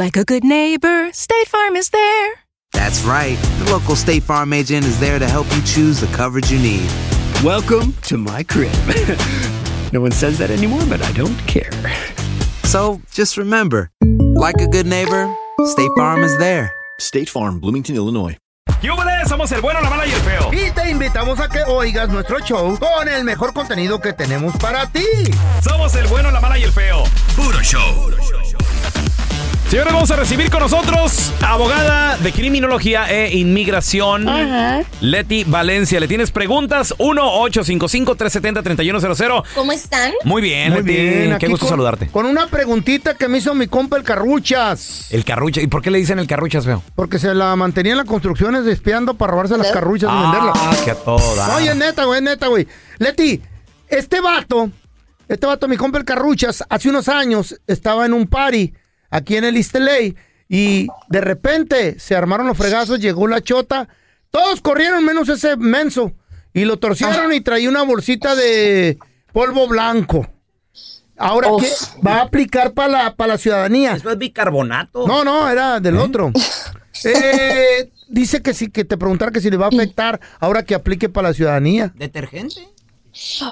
Like a good neighbor, State Farm is there. That's right. The local State Farm agent is there to help you choose the coverage you need. Welcome to my crib. no one says that anymore, but I don't care. So just remember, like a good neighbor, State Farm is there. State Farm, Bloomington, Illinois. ¡Yúbales! Somos el bueno, la mala y el feo. Y te invitamos a que oigas nuestro show con el mejor contenido que tenemos para ti. Somos el bueno, la mala y el feo. Puro show. Señores, vamos a recibir con nosotros abogada de criminología e inmigración, Leti Valencia. ¿Le tienes preguntas? 1-855-370-3100. ¿Cómo están? Muy bien, Muy Leti. bien, Qué gusto con- saludarte. Con una preguntita que me hizo mi compa el Carruchas. El carrucha. ¿Y por qué le dicen el carruchas, feo? Porque se la mantenía en las construcciones espiando para robarse las carruchas y venderlas. Ah, que a toda. Oye, neta, güey, neta, güey. Leti, este vato, este vato, mi compa el Carruchas, hace unos años estaba en un party aquí en el LA y de repente se armaron los fregazos, llegó la chota, todos corrieron menos ese menso y lo torcieron y traía una bolsita de polvo blanco. Ahora, ¿qué va a aplicar para la, para la ciudadanía? Eso es bicarbonato. No, no, era del otro. Eh, dice que sí, que te preguntara que si le va a afectar ahora que aplique para la ciudadanía. ¿Detergente?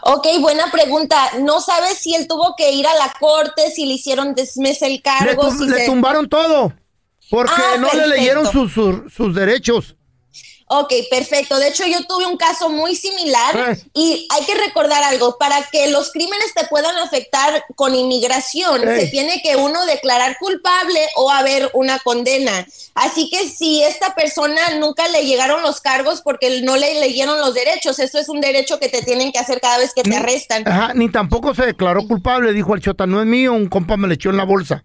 Ok, buena pregunta. No sabes si él tuvo que ir a la corte, si le hicieron dismiss el Le, cargo, tum- si le se- tumbaron todo. Porque Ah, no le leyeron sus, sus, sus derechos. Ok, perfecto. De hecho, yo tuve un caso muy similar Eh. y hay que recordar algo. Para que los crímenes te puedan afectar con inmigración, se tiene que uno declarar culpable o haber una condena. Así que si esta persona nunca le llegaron los cargos porque no le leyeron los derechos, eso es un derecho que te tienen que hacer cada vez que te arrestan. Ajá, ni tampoco se declaró culpable. Dijo el chota, no es mío, un compa me le echó en la bolsa.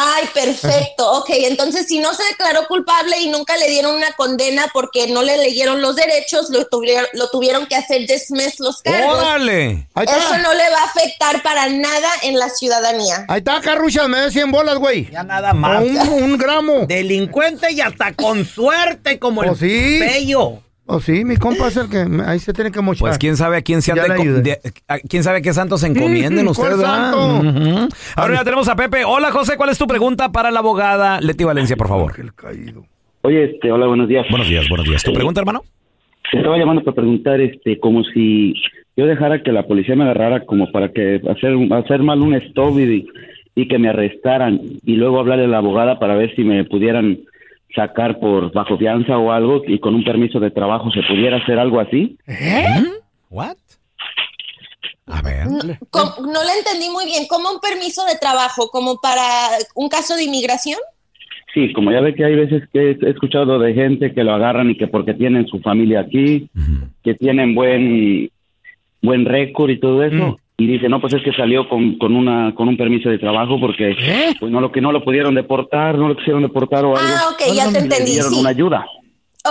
Ay, perfecto. Ok, entonces si no se declaró culpable y nunca le dieron una condena porque no le leyeron los derechos, lo tuvieron, lo tuvieron que hacer dismiss los cargos. ¡Órale! Ahí Eso está. no le va a afectar para nada en la ciudadanía. Ahí está, Carruchas, me da 100 bolas, güey. Ya nada más. un, un gramo. Delincuente y hasta con suerte como Oh, sí. pello. O sí, mi compa es el que me- ahí se tiene que mochar. Pues quién sabe a quién se Ya ande le co- ayudé. de- a- quién sabe a qué santos se encomienden Mm, ustedes, ¿cuál ¿verdad? santo? Ahora ya tenemos a Pepe. Hola, José, ¿cuál es tu pregunta para la abogada Leti Valencia, por favor? Oye, este, hola, buenos días. Buenos días, buenos días. ¿Tu pregunta, hermano? Te estaba llamando para preguntar, este, como si yo dejara que la policía me agarrara como para que hacer, hacer mal un stop y, y que me arrestaran y luego hablarle a la abogada para ver si me pudieran sacar por bajo fianza o algo y con un permiso de trabajo se pudiera hacer algo así. What? A ver. No le entendí muy bien. ¿Como un permiso de trabajo? ¿Como para un caso de inmigración? Sí, como ya ve que hay veces que he escuchado de gente que lo agarran y que porque tienen su familia aquí, que tienen buen buen récord y todo eso, y dice, no, pues es que salió con, con una con un permiso de trabajo porque pues no lo que no lo pudieron deportar, no lo quisieron deportar o algo. Ah, ok, ya te entendí. dieron Sí. una ayuda.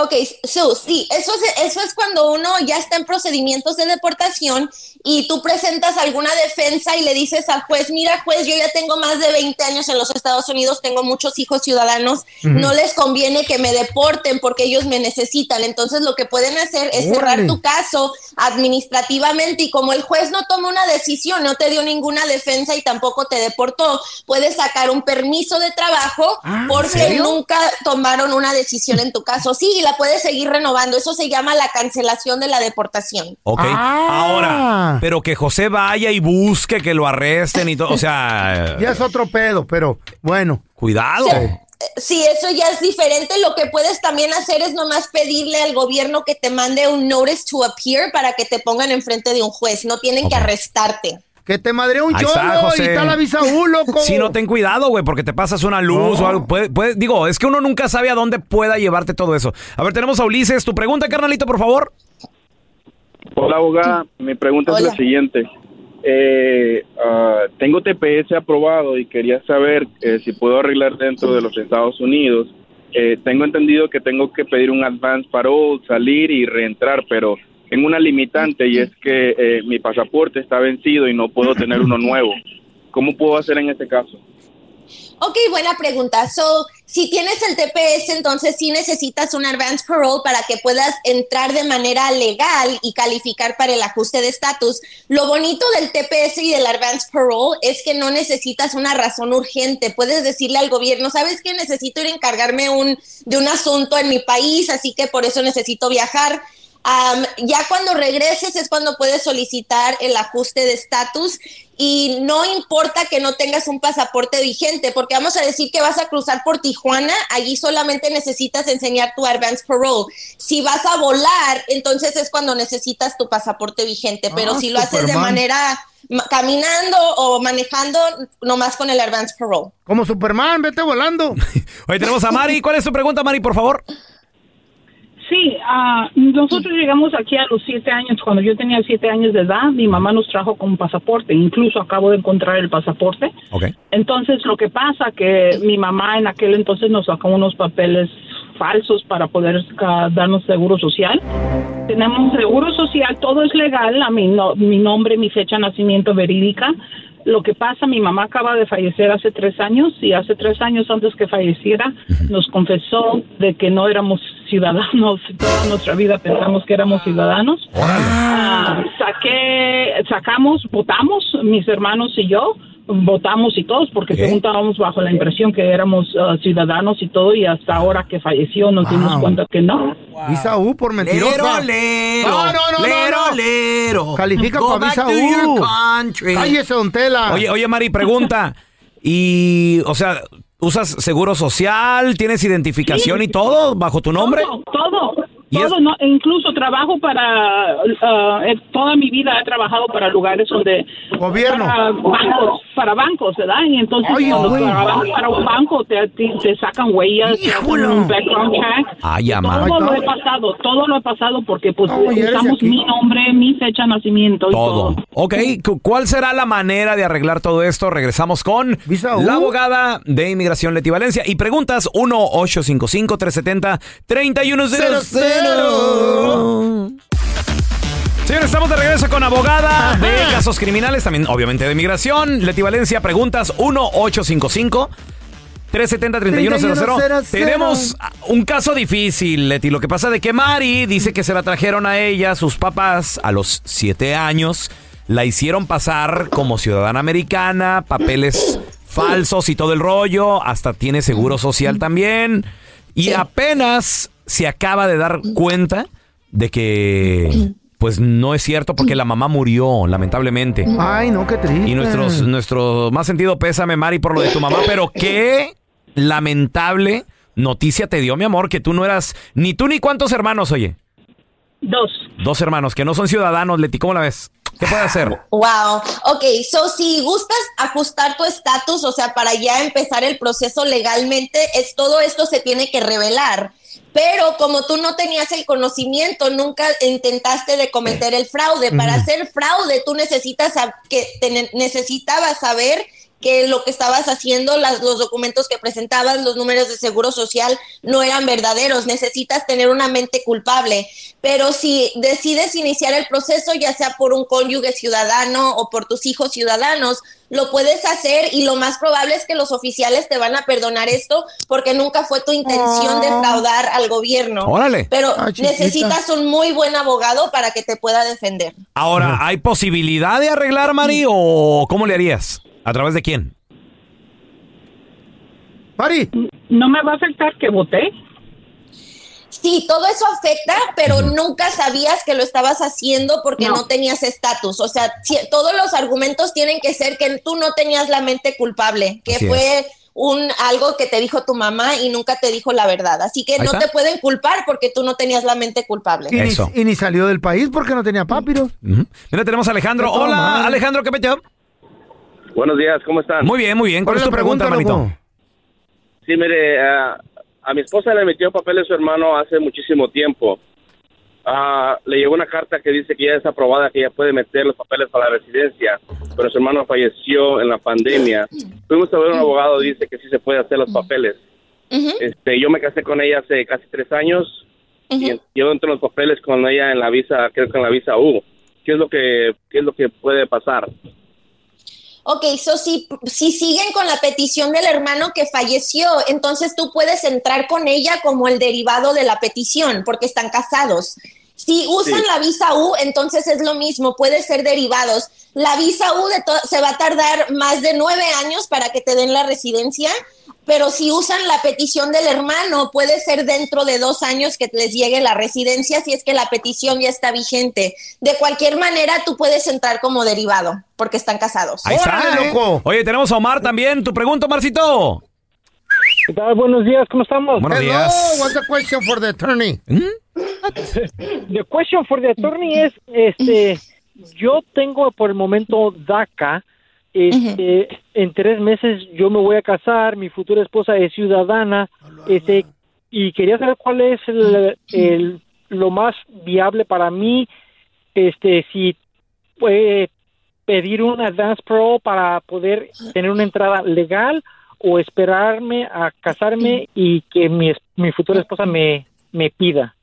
Ok, Su, sí, eso es, eso es cuando uno ya está en procedimientos de deportación y tú presentas alguna defensa y le dices al juez, mira juez, yo ya tengo más de 20 años en los Estados Unidos, tengo muchos hijos ciudadanos, no les conviene que me deporten porque ellos me necesitan. Entonces lo que pueden hacer es cerrar tu caso administrativamente y como el juez no tomó una decisión, no te dio ninguna defensa y tampoco te deportó, puedes sacar un permiso de trabajo Ah, ¿en porque nunca tomaron una decisión en tu caso. Sí, la puedes seguir renovando. Eso se llama la cancelación de la deportación. Ok. Ahora, pero que José vaya y busque que lo arresten y todo. O sea, Ya es otro pedo, pero bueno. cuidado. Se, Sí, eso ya es diferente. Lo que puedes también hacer es nomás pedirle al gobierno que te mande un notice to appear para que te pongan enfrente de un juez. No tienen que arrestarte. Que te madre un cholo y está la visa U, loco. Si no, ten cuidado, güey, porque te pasas una luz o algo. Puede- puede- digo, es que uno nunca sabe a dónde pueda llevarte todo eso. A ver, tenemos a Ulises. Tu pregunta, carnalito, por favor. Hola, abogada. Mi pregunta es la siguiente. Eh, ah, tengo TPS aprobado y quería saber eh, si puedo arreglar dentro de los Estados Unidos. Eh, tengo entendido que tengo que pedir un advance parole, salir y reentrar, pero tengo una limitante y es que eh, mi pasaporte está vencido y no puedo tener uno nuevo. ¿Cómo puedo hacer en este caso? Ok, buena pregunta. So, si tienes el TPS, entonces sí necesitas un advance parole para que puedas entrar de manera legal y calificar para el ajuste de estatus. Lo bonito del TPS y del advance parole es que no necesitas una razón urgente. Puedes decirle al gobierno, ¿sabes qué? Necesito ir a encargarme un, de un asunto en mi país, así que por eso necesito viajar. Am, ya cuando regreses es cuando puedes solicitar el ajuste de estatus y no importa que no tengas un pasaporte vigente, porque vamos a decir que vas a cruzar por Tijuana, allí solamente necesitas enseñar tu advance parole. Si vas a volar, entonces es cuando necesitas tu pasaporte vigente, pero Ah, si lo haces de manera ma- caminando o manejando, nomás con el advance parole. Como Superman, vete volando. Hoy tenemos a Mari. ¿Cuál es tu pregunta, Mari, por favor? Sí, ah, nosotros llegamos aquí a los siete años. Cuando yo tenía siete años de edad, mi mamá nos trajo con pasaporte. Incluso acabo de encontrar el pasaporte. Ok. Entonces, lo que pasa que mi mamá en aquel entonces nos sacó unos papeles falsos para poder ah, darnos seguro social. Tenemos seguro social, todo es legal, a mi, no- mi nombre, mi fecha de nacimiento verídica. Lo que pasa, mi mamá acaba de fallecer hace tres años y hace tres años antes que falleciera nos confesó de que no éramos ciudadanos. Toda nuestra vida pensamos que éramos ciudadanos. Ah, saqué, sacamos, votamos, mis hermanos y yo, votamos y todos, porque según estábamos bajo la impresión que éramos ah, ciudadanos y todo, y hasta ahora que falleció nos dimos Wow. cuenta que no. Visa U por mentirosa. Lero, No, no, no, lero, no, no. lero. Califica Go para country. Cállese, don Tela. Oye, oye, Mari, pregunta. Y, o sea, ¿usas seguro social? ¿Tienes identificación y todo bajo tu nombre? Todo, todo. ¿Y todo, no, e incluso trabajo para, ah, eh, toda mi vida he trabajado para lugares donde... Gobierno. Para bancos, para bancos, ¿verdad? Y entonces Ay, cuando güey. trabajas para un banco te, te, te sacan huellas, te hacen un background check. Ay. Todo lo he pasado, todo lo he pasado porque pues No, usamos mi nombre, mi fecha de nacimiento y Todo. todo. Ok, cu- ¿cuál será la manera de arreglar todo esto? Regresamos con la abogada de inmigración Leti Valencia. Y preguntas 1-855-370-3100. Señores, estamos de regreso con abogada de casos criminales, también obviamente de inmigración. Leti Valencia, preguntas 1-855. 370-3100. Tenemos un caso difícil, Leti. Lo que pasa de que Mari dice que se la trajeron a ella, sus papás, a los siete años. La hicieron pasar como ciudadana americana, papeles falsos y todo el rollo. Hasta tiene seguro social también. Y apenas se acaba de dar cuenta de que, pues no es cierto porque la mamá murió, lamentablemente. Ay, no, qué triste. Y nuestros, nuestro más sentido pésame, Mari, por lo de tu mamá, pero qué lamentable noticia te dio, mi amor, que tú no eras ni tú ni cuántos hermanos, oye. Dos. Dos hermanos que no son ciudadanos, Leti, ¿cómo la ves? ¿Qué puede hacer? Wow. Ok, so si gustas ajustar tu estatus, o sea, para ya empezar el proceso legalmente, es todo esto se tiene que revelar. Pero como tú no tenías el conocimiento, nunca intentaste de cometer el fraude. Para hacer fraude, tú necesitas que te- necesitabas saber que lo que estabas haciendo, las- los documentos que presentabas, los números de seguro social no eran verdaderos. Necesitas tener una mente culpable. Pero si decides iniciar el proceso, ya sea por un cónyuge ciudadano o por tus hijos ciudadanos, lo puedes hacer y lo más probable es que los oficiales te van a perdonar esto porque nunca fue tu intención defraudar al gobierno. Órale. Pero Ah, necesitas un muy buen abogado para que te pueda defender. Ahora, ¿hay posibilidad de arreglar, Mari, o cómo le harías? ¿A través de quién? Mari. ¿No me va a afectar que voté? Sí, todo eso afecta, pero nunca sabías que lo estabas haciendo porque no, No. tenías estatus. O sea, si- todos los argumentos tienen que ser que tú no tenías la mente culpable, que Así fue un algo que te dijo tu mamá y nunca te dijo la verdad. Así que no está. te pueden culpar porque tú no tenías la mente culpable. Y ni, y ni salió del país porque no tenía papiros. Mira, tenemos a Alejandro. Hola. Alejandro, ¿qué peteo? Buenos días, ¿cómo están? Muy bien, muy bien. ¿Cuál es tu pregunta, hermanito? Sí, mire, a mi esposa le metió papeles su hermano hace muchísimo tiempo. Ah, le llegó una carta que dice que ya es aprobada, que ya puede meter los papeles para la residencia, pero su hermano falleció en la pandemia. Fuimos a ver a un abogado, dice que sí se puede hacer los papeles. Este, yo me casé con ella hace casi tres años y yo entro en los papeles con ella en la visa, creo que en la visa U. ¿Qué es lo que, qué es lo que puede pasar? Ok, so si, si siguen con la petición del hermano que falleció, entonces tú puedes entrar con ella como el derivado de la petición, porque están casados. Si usan Sí. la visa U, entonces es lo mismo, puede ser derivados. La visa U de se va a tardar más de nueve años para que te den la residencia, pero si usan la petición del hermano, puede ser dentro de dos años que les llegue la residencia si es que la petición ya está vigente. De cualquier manera, tú puedes entrar como derivado, porque están casados. Ahí está, ¿eh? Oye, tenemos a Omar también. Tu pregunta, Marcito. ¿Qué tal? Buenos días, ¿cómo estamos? Buenos Hello, días. what's the question for the attorney? The question for the attorney es, este, yo tengo por el momento DACA, este, en tres meses yo me voy a casar, mi futura esposa es ciudadana, este, y quería saber cuál es el, el- lo más viable para mí, este, si puede pedir un advance pro para poder tener una entrada legal o esperarme a casarme y que mi, es- mi futura esposa me, me pida.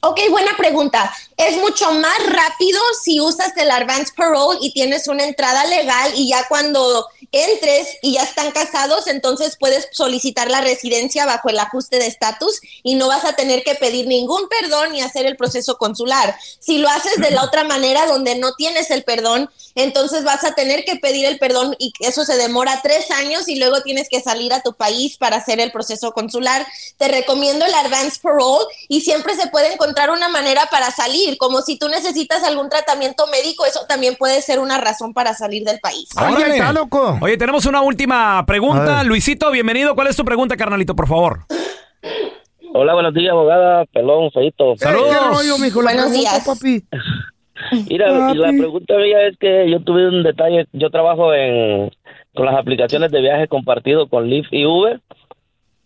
Ok, buena pregunta. Es mucho más rápido si usas el advance parole y tienes una entrada legal y ya cuando entres y ya están casados, entonces puedes solicitar la residencia bajo el ajuste de estatus y no vas a tener que pedir ningún perdón ni hacer el proceso consular. Si lo haces de la otra manera donde no tienes el perdón, entonces vas a tener que pedir el perdón y eso se demora tres años y luego tienes que salir a tu país para hacer el proceso consular. Te recomiendo el advance parole y siempre se puede encontrar una manera para salir, como si tú necesitas algún tratamiento médico, eso también puede ser una razón para salir del país. Oye, tenemos una última pregunta. Luisito, bienvenido. ¿Cuál es tu pregunta, carnalito, por favor? Hola, buenos días, abogada. Pelón, feito. Saludos. ¿Qué rollo, mijo? La Buenos pregunta, días. papi. Mira, la pregunta mía es que yo tuve un detalle. Yo trabajo en con las aplicaciones de viaje compartido con Lyft y Uber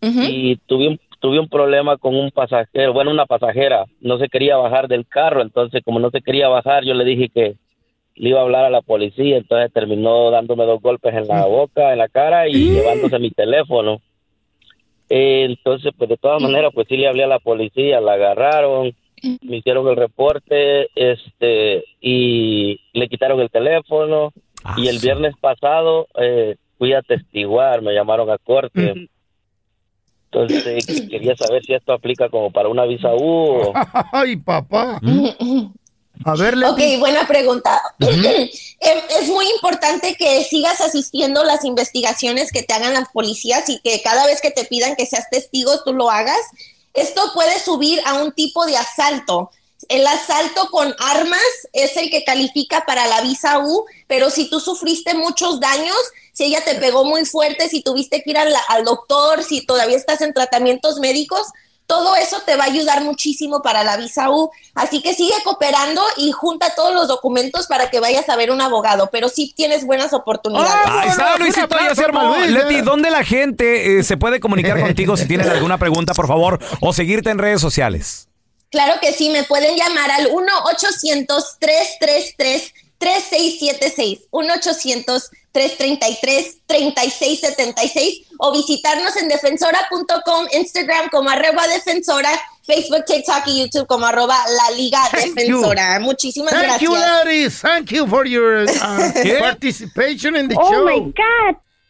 y tuve un, tuve un problema con un pasajero, bueno, una pasajera. No se quería bajar del carro, entonces como no se quería bajar, yo le dije que le iba a hablar a la policía, entonces terminó dándome dos golpes en la boca, en la cara y llevándose mi teléfono. Eh, entonces, pues de todas maneras, pues sí le hablé a la policía, la agarraron, me hicieron el reporte, este, y le quitaron el teléfono. y el viernes pasado eh, fui a testiguar, me llamaron a corte. Entonces quería saber si esto aplica como para una visa U. o- Ay, papá. A ver, Ok, buena pregunta. Em, es muy importante que sigas asistiendo las investigaciones que te hagan las policías y que cada vez que te pidan que seas testigo, tú lo hagas. Esto puede subir a un tipo de asalto. El asalto con armas es el que califica para la visa U, pero si tú sufriste muchos daños, si ella te pegó muy fuerte, si tuviste que ir al, al doctor, si todavía estás en tratamientos médicos, todo eso te va a ayudar muchísimo para la visa U. Así que sigue cooperando y junta todos los documentos para que vayas a ver un abogado, pero sí tienes buenas oportunidades. Ahí está, Luisito, ya se armó. Leti, ¿dónde la gente eh, se puede comunicar contigo si tienen alguna pregunta, por favor, o seguirte en redes sociales? Claro que sí, me pueden llamar al 1-800-333-3676, 1-800-333-3676 o visitarnos en defensora.com, Instagram como arroba defensora, Facebook, TikTok y YouTube como arroba la liga Thank you. defensora. Muchísimas Thank gracias. you, ladies. Thank you for your uh, participation in the Oh, show. my God.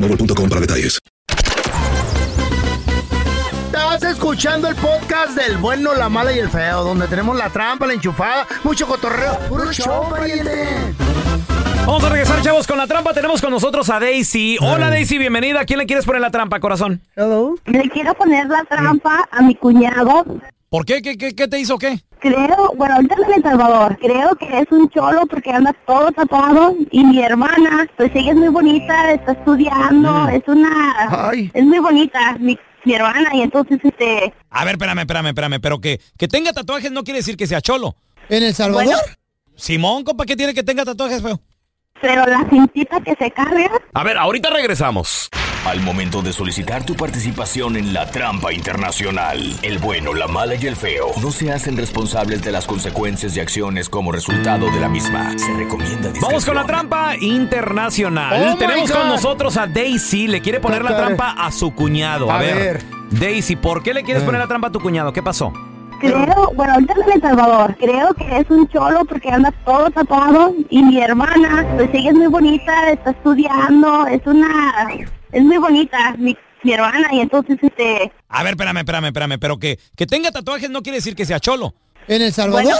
boostmobile.com para detalles. Estás escuchando el podcast del bueno, la mala y el feo, donde tenemos la trampa, la enchufada, mucho cotorreo. ¡Puro show! Vamos a regresar, chavos, con la trampa. Tenemos con nosotros a Daisy. Hola, Daisy, bienvenida. ¿A quién le quieres poner la trampa, corazón? Hello. Le quiero poner la trampa a mi cuñado. ¿Por qué? ¿Qué, qué, qué te hizo qué? Creo, bueno, ahorita en El Salvador, creo que es un cholo porque anda todo tatuado y mi hermana, pues ella es muy bonita, está estudiando, es una, es muy bonita, mi, mi hermana y entonces este, A ver, espérame, espérame, espérame. Pero que, que tenga tatuajes no quiere decir que sea cholo. ¿En El Salvador? Bueno. Simón, compa, ¿qué tiene que tenga tatuajes, feo? pero la cintita que se carga, A ver, ahorita regresamos. Al momento de solicitar tu participación en la trampa internacional, el bueno, la mala y el feo no se hacen responsables de las consecuencias y acciones como resultado de la misma. Se recomienda discreción. Vamos con la trampa internacional. Oh Tenemos con nosotros a Daisy. Le quiere poner la trampa a su cuñado. A, A ver. ver. Daisy, ¿por qué le quieres Eh. poner la trampa a tu cuñado? ¿Qué pasó? creo, bueno, ahorita en El Salvador, creo que es un cholo porque anda todo tatuado y mi hermana, pues ella es muy bonita, está estudiando, es una, es muy bonita, mi, mi hermana y entonces este, A ver, espérame, espérame, espérame. Pero que, que tenga tatuajes no quiere decir que sea cholo. ¿En El Salvador? Bueno.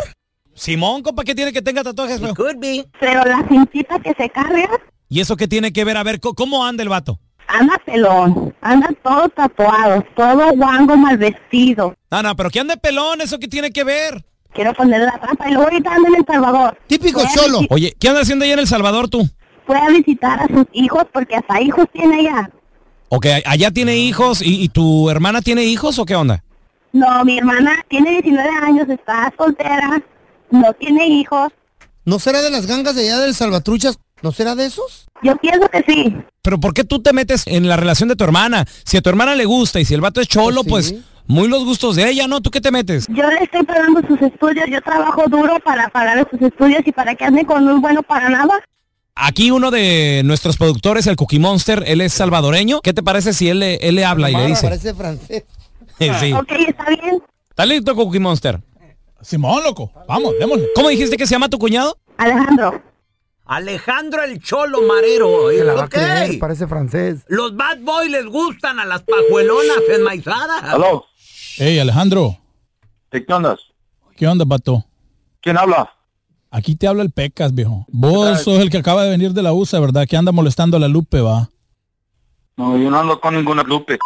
Simón, compa, ¿qué tiene que tenga tatuajes, feo? Could be. Pero la cintita que se carga, ¿Y eso qué tiene que ver? A ver, ¿co- ¿cómo anda el vato? anda pelón, anda todo tatuado, todo guango mal vestido. No, no, pero que ande pelón, ¿eso qué tiene que ver? Quiero ponerle la trampa y luego ahorita anda en El Salvador. Típico cholo. Oye, ¿qué anda haciendo allá en El Salvador tú? Fue a visitar a sus hijos porque hasta hijos tiene ella. Ok, allá tiene hijos y, y tu hermana tiene hijos o qué onda? No, mi hermana tiene 19 años, está soltera, no tiene hijos. ¿No será de las gangas de allá del Salvatruchas? ¿No será de esos? Yo pienso que sí. Pero ¿por qué tú te metes en la relación de tu hermana? Si a tu hermana le gusta y si el vato es cholo, pues, muy los gustos de ella, ¿no? ¿Tú qué te metes? Yo le estoy pagando sus estudios, yo trabajo duro para pagar sus estudios y para que ande con un bueno para nada. Aquí uno de nuestros productores, el Cookie Monster, él es salvadoreño. ¿Qué te parece si él le, él le habla y le dice? Parece francés. sí. Ok, está bien. ¿Está listo, Cookie Monster? Simón, loco. Vamos, démosle. ¿Cómo dijiste que se llama tu cuñado? Alejandro. Alejandro el Cholo Marero. Se la va a Ok. creer, parece francés. Los bad boys les gustan a las pajuelonas enmaizadas. Aló. Hey, Alejandro. ¿Qué andas? ¿Qué onda, vato? ¿Quién habla? Aquí te habla el Pecas, viejo. Vos sos el que acaba de venir de la USA, ¿verdad? Que anda molestando a la Lupe, va. No, yo no ando con ninguna Lupe.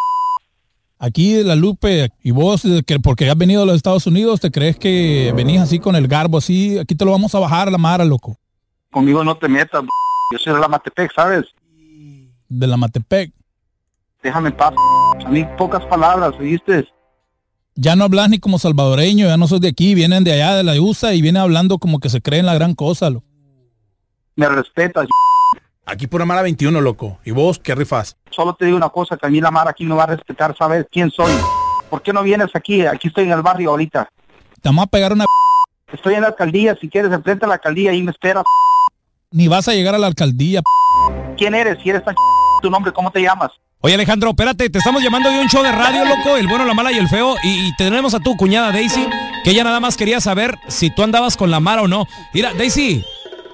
Aquí la Lupe, y vos, eh, que porque has venido a los Estados Unidos, ¿te crees que venís así con el garbo así? Aquí te lo vamos a bajar a la mara, loco. Conmigo no te metas. Yo soy de la Matepec, ¿sabes? De la Matepec. Déjame en paz. A mí pocas palabras, ¿oíste? Ya no hablas ni como salvadoreño, ya no sos de aquí, vienen de allá, de la USA, y vienen hablando como que se creen la gran cosa, loco. Me respetas. Aquí por Mara 21, loco. ¿Y vos qué rifas? Solo te digo una cosa, que a mí la Mara aquí no va a respetar, ¿sabes quién soy? ¿Por qué no vienes aquí? Aquí estoy en el barrio ahorita. Te vamos a pegar una... Estoy en la alcaldía, si quieres, enfrente a la alcaldía y me esperas. Ni vas a llegar a la alcaldía. ¿Quién eres? Si eres tan tu nombre, ¿cómo te llamas? Oye, Alejandro, espérate, te estamos llamando de un show de radio, loco, el bueno, la mala y el feo, y, y tenemos a tu cuñada Daisy, que ella nada más quería saber si tú andabas con la Mara o no. Mira, Daisy,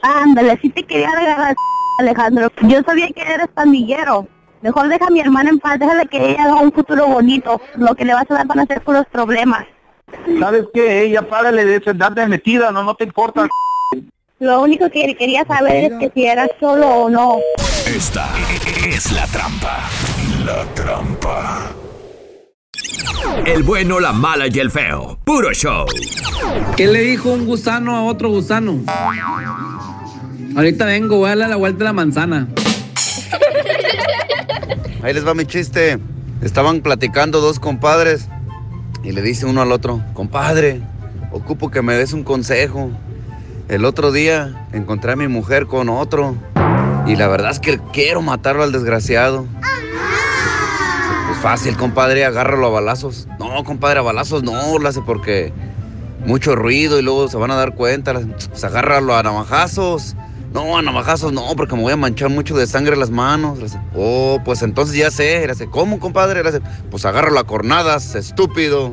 Ándale, sí te quería regalar, Alejandro. Yo sabía que eres pandillero. Mejor deja a mi hermana en paz, déjale que ella haga un futuro bonito. Lo que le vas a dar van a ser puros problemas. ¿Sabes qué? Ella párale de andar de metida, no, no te importa. Lo único que quería saber es que si eras solo o no. Esta es la trampa. La trampa. El bueno, la mala y el feo. Puro show. ¿Qué le dijo un gusano a otro gusano? Ahorita vengo, voy a darle la vuelta a la manzana. Ahí les va mi chiste. Estaban platicando dos compadres y le dice uno al otro, compadre, ocupo que me des un consejo. El otro día encontré a mi mujer con otro y la verdad es que quiero matarlo al desgraciado. Pues fácil, compadre, agárralo a balazos. No, compadre, a balazos no, lo hace porque mucho ruido y luego se van a dar cuenta. Pues agárralo a navajazos. No, a navajazos no, porque me voy a manchar mucho de sangre las manos. Oh, pues entonces ya sé. ¿cómo, compadre? Pues agárralo a cornadas, estúpido.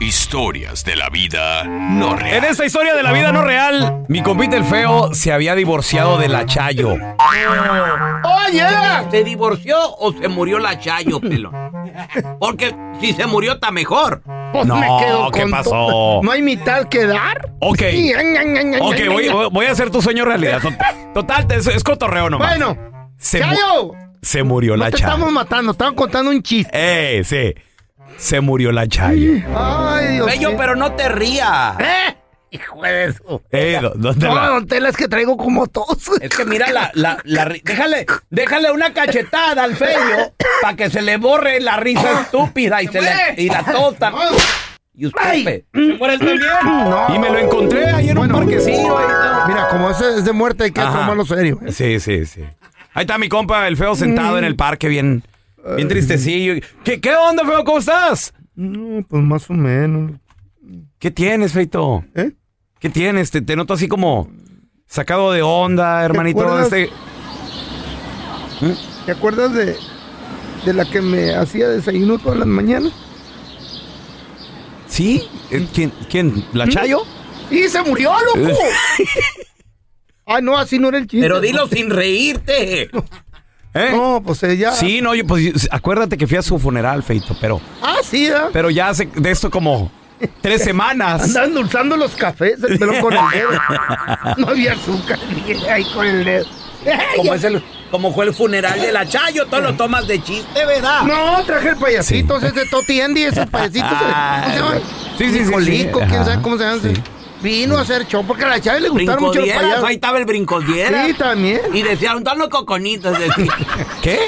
historias de la vida no real. En esta historia de la vida no real, mi compita el feo se había divorciado de la Chayo. ¡Oye! ¿Se divorció o se murió la Chayo, pelo? Porque si se murió está mejor. Pues No, me quedo ¿qué con pasó? ¿No hay mitad que dar? Ok. Sí, Ok, voy, a hacer tu sueño realidad. Tot- Total, es, es cotorreo nomás. Bueno, se, mu- ¡Chayo! se murió No la te Chayo. estamos matando, estamos contando un chiste. Eh, sí. Se murió la Chayo. Ay, Dios Bello, pero no te rías. ¿Eh? Hijo de eso. Eh, ¿dó- ¿dónde No, la- don Tela, es que traigo como tos. Es que mira la, la, la ri- déjale, déjale una cachetada al feo para que se le borre la risa estúpida y se le y la tota. Y usted pe- se muere él también. No. Y me lo encontré ahí en un parquecillo. Mira, como ese es de muerte, hay que tomarlo serio. Sí, sí, sí. Ahí está mi compa, el feo, sentado en el parque, bien, bien tristecillo. ¿Qué, ¿Qué onda, feo? ¿Cómo estás? No, pues más o menos. ¿Qué tienes, feito? ¿Eh? ¿Qué tienes? Te, te noto así como sacado de onda, hermanito. acuerdas? Este... ¿Te acuerdas de, de la que me hacía desayuno todas las mañanas? ¿Sí? Eh, ¿Quién? ¿Quién? ¿La Chayo? ¡Y se murió, loco! Ay, no, así no era el chiste. Pero dilo sin reírte. ¿Eh? No, pues ella. Sí, no, yo, pues acuérdate que fui a su funeral, feito, pero, Ah, sí, ¿eh? pero ya hace de esto como tres semanas. Andaba endulzando los cafés, el pelo con el dedo. No había azúcar, dije, ahí con el dedo. Como, es el, como fue el funeral de la Chayo, todo lo tomas de chiste, ¿verdad? No, traje el payasito, ese de Toti Andy, esos payasitos. ¿Cómo se llama? Sí, sí, sí, Nicolico, sí. quién sabe cómo se llama. Vino a hacer show porque a la chava le gustaron mucho los payasos. ahí estaba el brincodiera. Sí, también. Y decían, están los coconitos. decía. ¿Qué?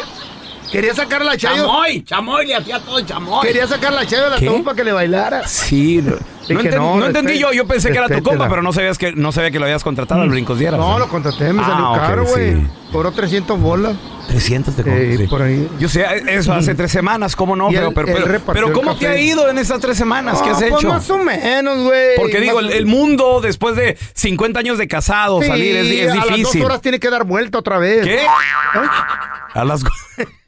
Quería sacar la chayo. Chamoy, chamoy, le hacía todo chamoy. Quería sacar la chayo de la ¿Qué? tumba para que le bailara. Sí, no, no enten- no, no entendí yo. Yo pensé que era tu compa, pero no sabías que no sabía que lo habías contratado al Brincos Dieras. No, lo contraté, me Ah, salió caro, güey. sí. Cobró 300 bolas. 300 de Eh, compras, sí. por ahí. Yo sé, eso hace tres semanas, ¿cómo no? Pero, pero, pero- pero ¿cómo te ha ido en esas tres semanas? ¿Qué Ah, has pues hecho? más o menos, güey. Porque Más digo, el, el mundo después de 50 años de casado, Sí, salir es, es a las dos difícil. horas tiene que dar vuelta otra vez. ¿Qué? ¿Eh? A las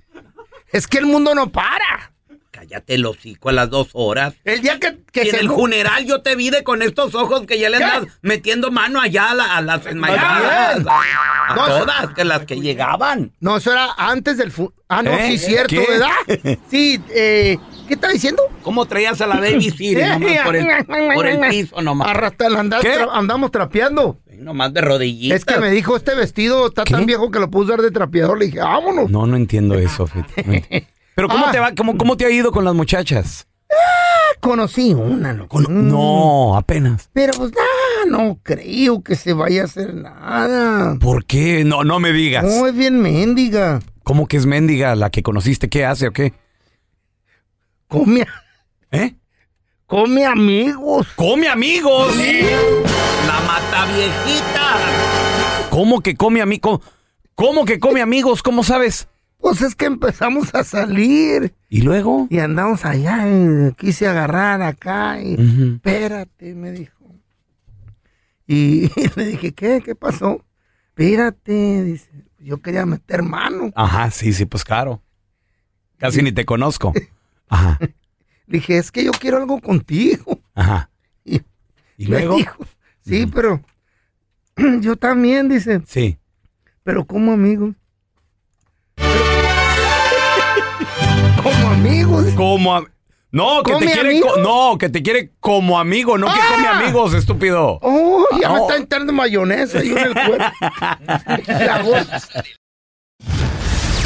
Es que el mundo no para. Cállate el hocico a las dos horas. El día que, que Y en se el funeral yo te vi de con estos ojos que ya le andas metiendo mano allá a, la- a las enmayadas. A No, todas, que las que llegaban. No, eso era antes del fu- Ah, no, ¿Eh? sí, cierto, ¿Qué? ¿verdad? Sí, eh, ¿qué está diciendo? ¿Cómo traías a la baby Siri nomás por el, por el piso nomás? Arrastra- andar- tra- andamos trapeando. Nomás de rodillitas. Es que me dijo, este vestido está tan viejo que lo puedo usar de trapeador. Le dije, vámonos. No, no entiendo eso. No Pero ¿cómo Ah. te va? ¿Cómo, cómo te ha ido con las muchachas? Conocí una, loco. No, apenas. Pero pues, nah, no creo que se vaya a hacer nada. ¿Por qué? No, no me digas. No, es bien mendiga. ¿Cómo que es mendiga la que conociste? ¿Qué hace o qué? Come, ¿Eh? come amigos. ¡Come amigos! La mata viejita. ¿Cómo que come amigos? ¿Cómo que come amigos? ¿Cómo sabes? Pues es que empezamos a salir. ¿Y luego? Y andamos allá y quise agarrar acá y Ujú. espérate, me dijo. Y le dije, ¿qué? ¿Qué pasó? Espérate, dice, yo quería meter mano. Ajá, sí, sí, pues claro. Casi ni te conozco. Le dije, es que yo quiero algo contigo. Ajá. Y, ¿Y luego? dijo, sí, pero yo también, dice. Sí. Pero como amigos. como amigos. Como am- No, que te ¿Come quiere amigo? no, que te quiere como amigo, no que come amigos, estúpido. Oh, ya me está entrando mayonesa ahí en el cuerpo.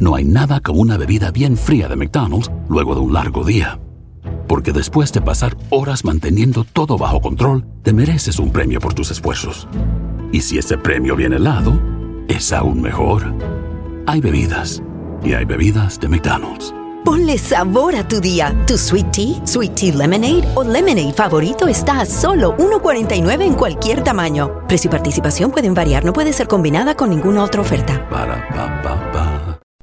No hay nada como una bebida bien fría de McDonald's luego de un largo día. Porque después de pasar horas manteniendo todo bajo control, te mereces un premio por tus esfuerzos. Y si ese premio viene helado, es aún mejor. Hay bebidas. Y hay bebidas de McDonald's. Ponle sabor a tu día. Tu sweet tea, sweet tea lemonade o lemonade favorito está a solo 1.49 en cualquier tamaño. Precio y participación pueden variar, no puede ser combinada con ninguna otra oferta.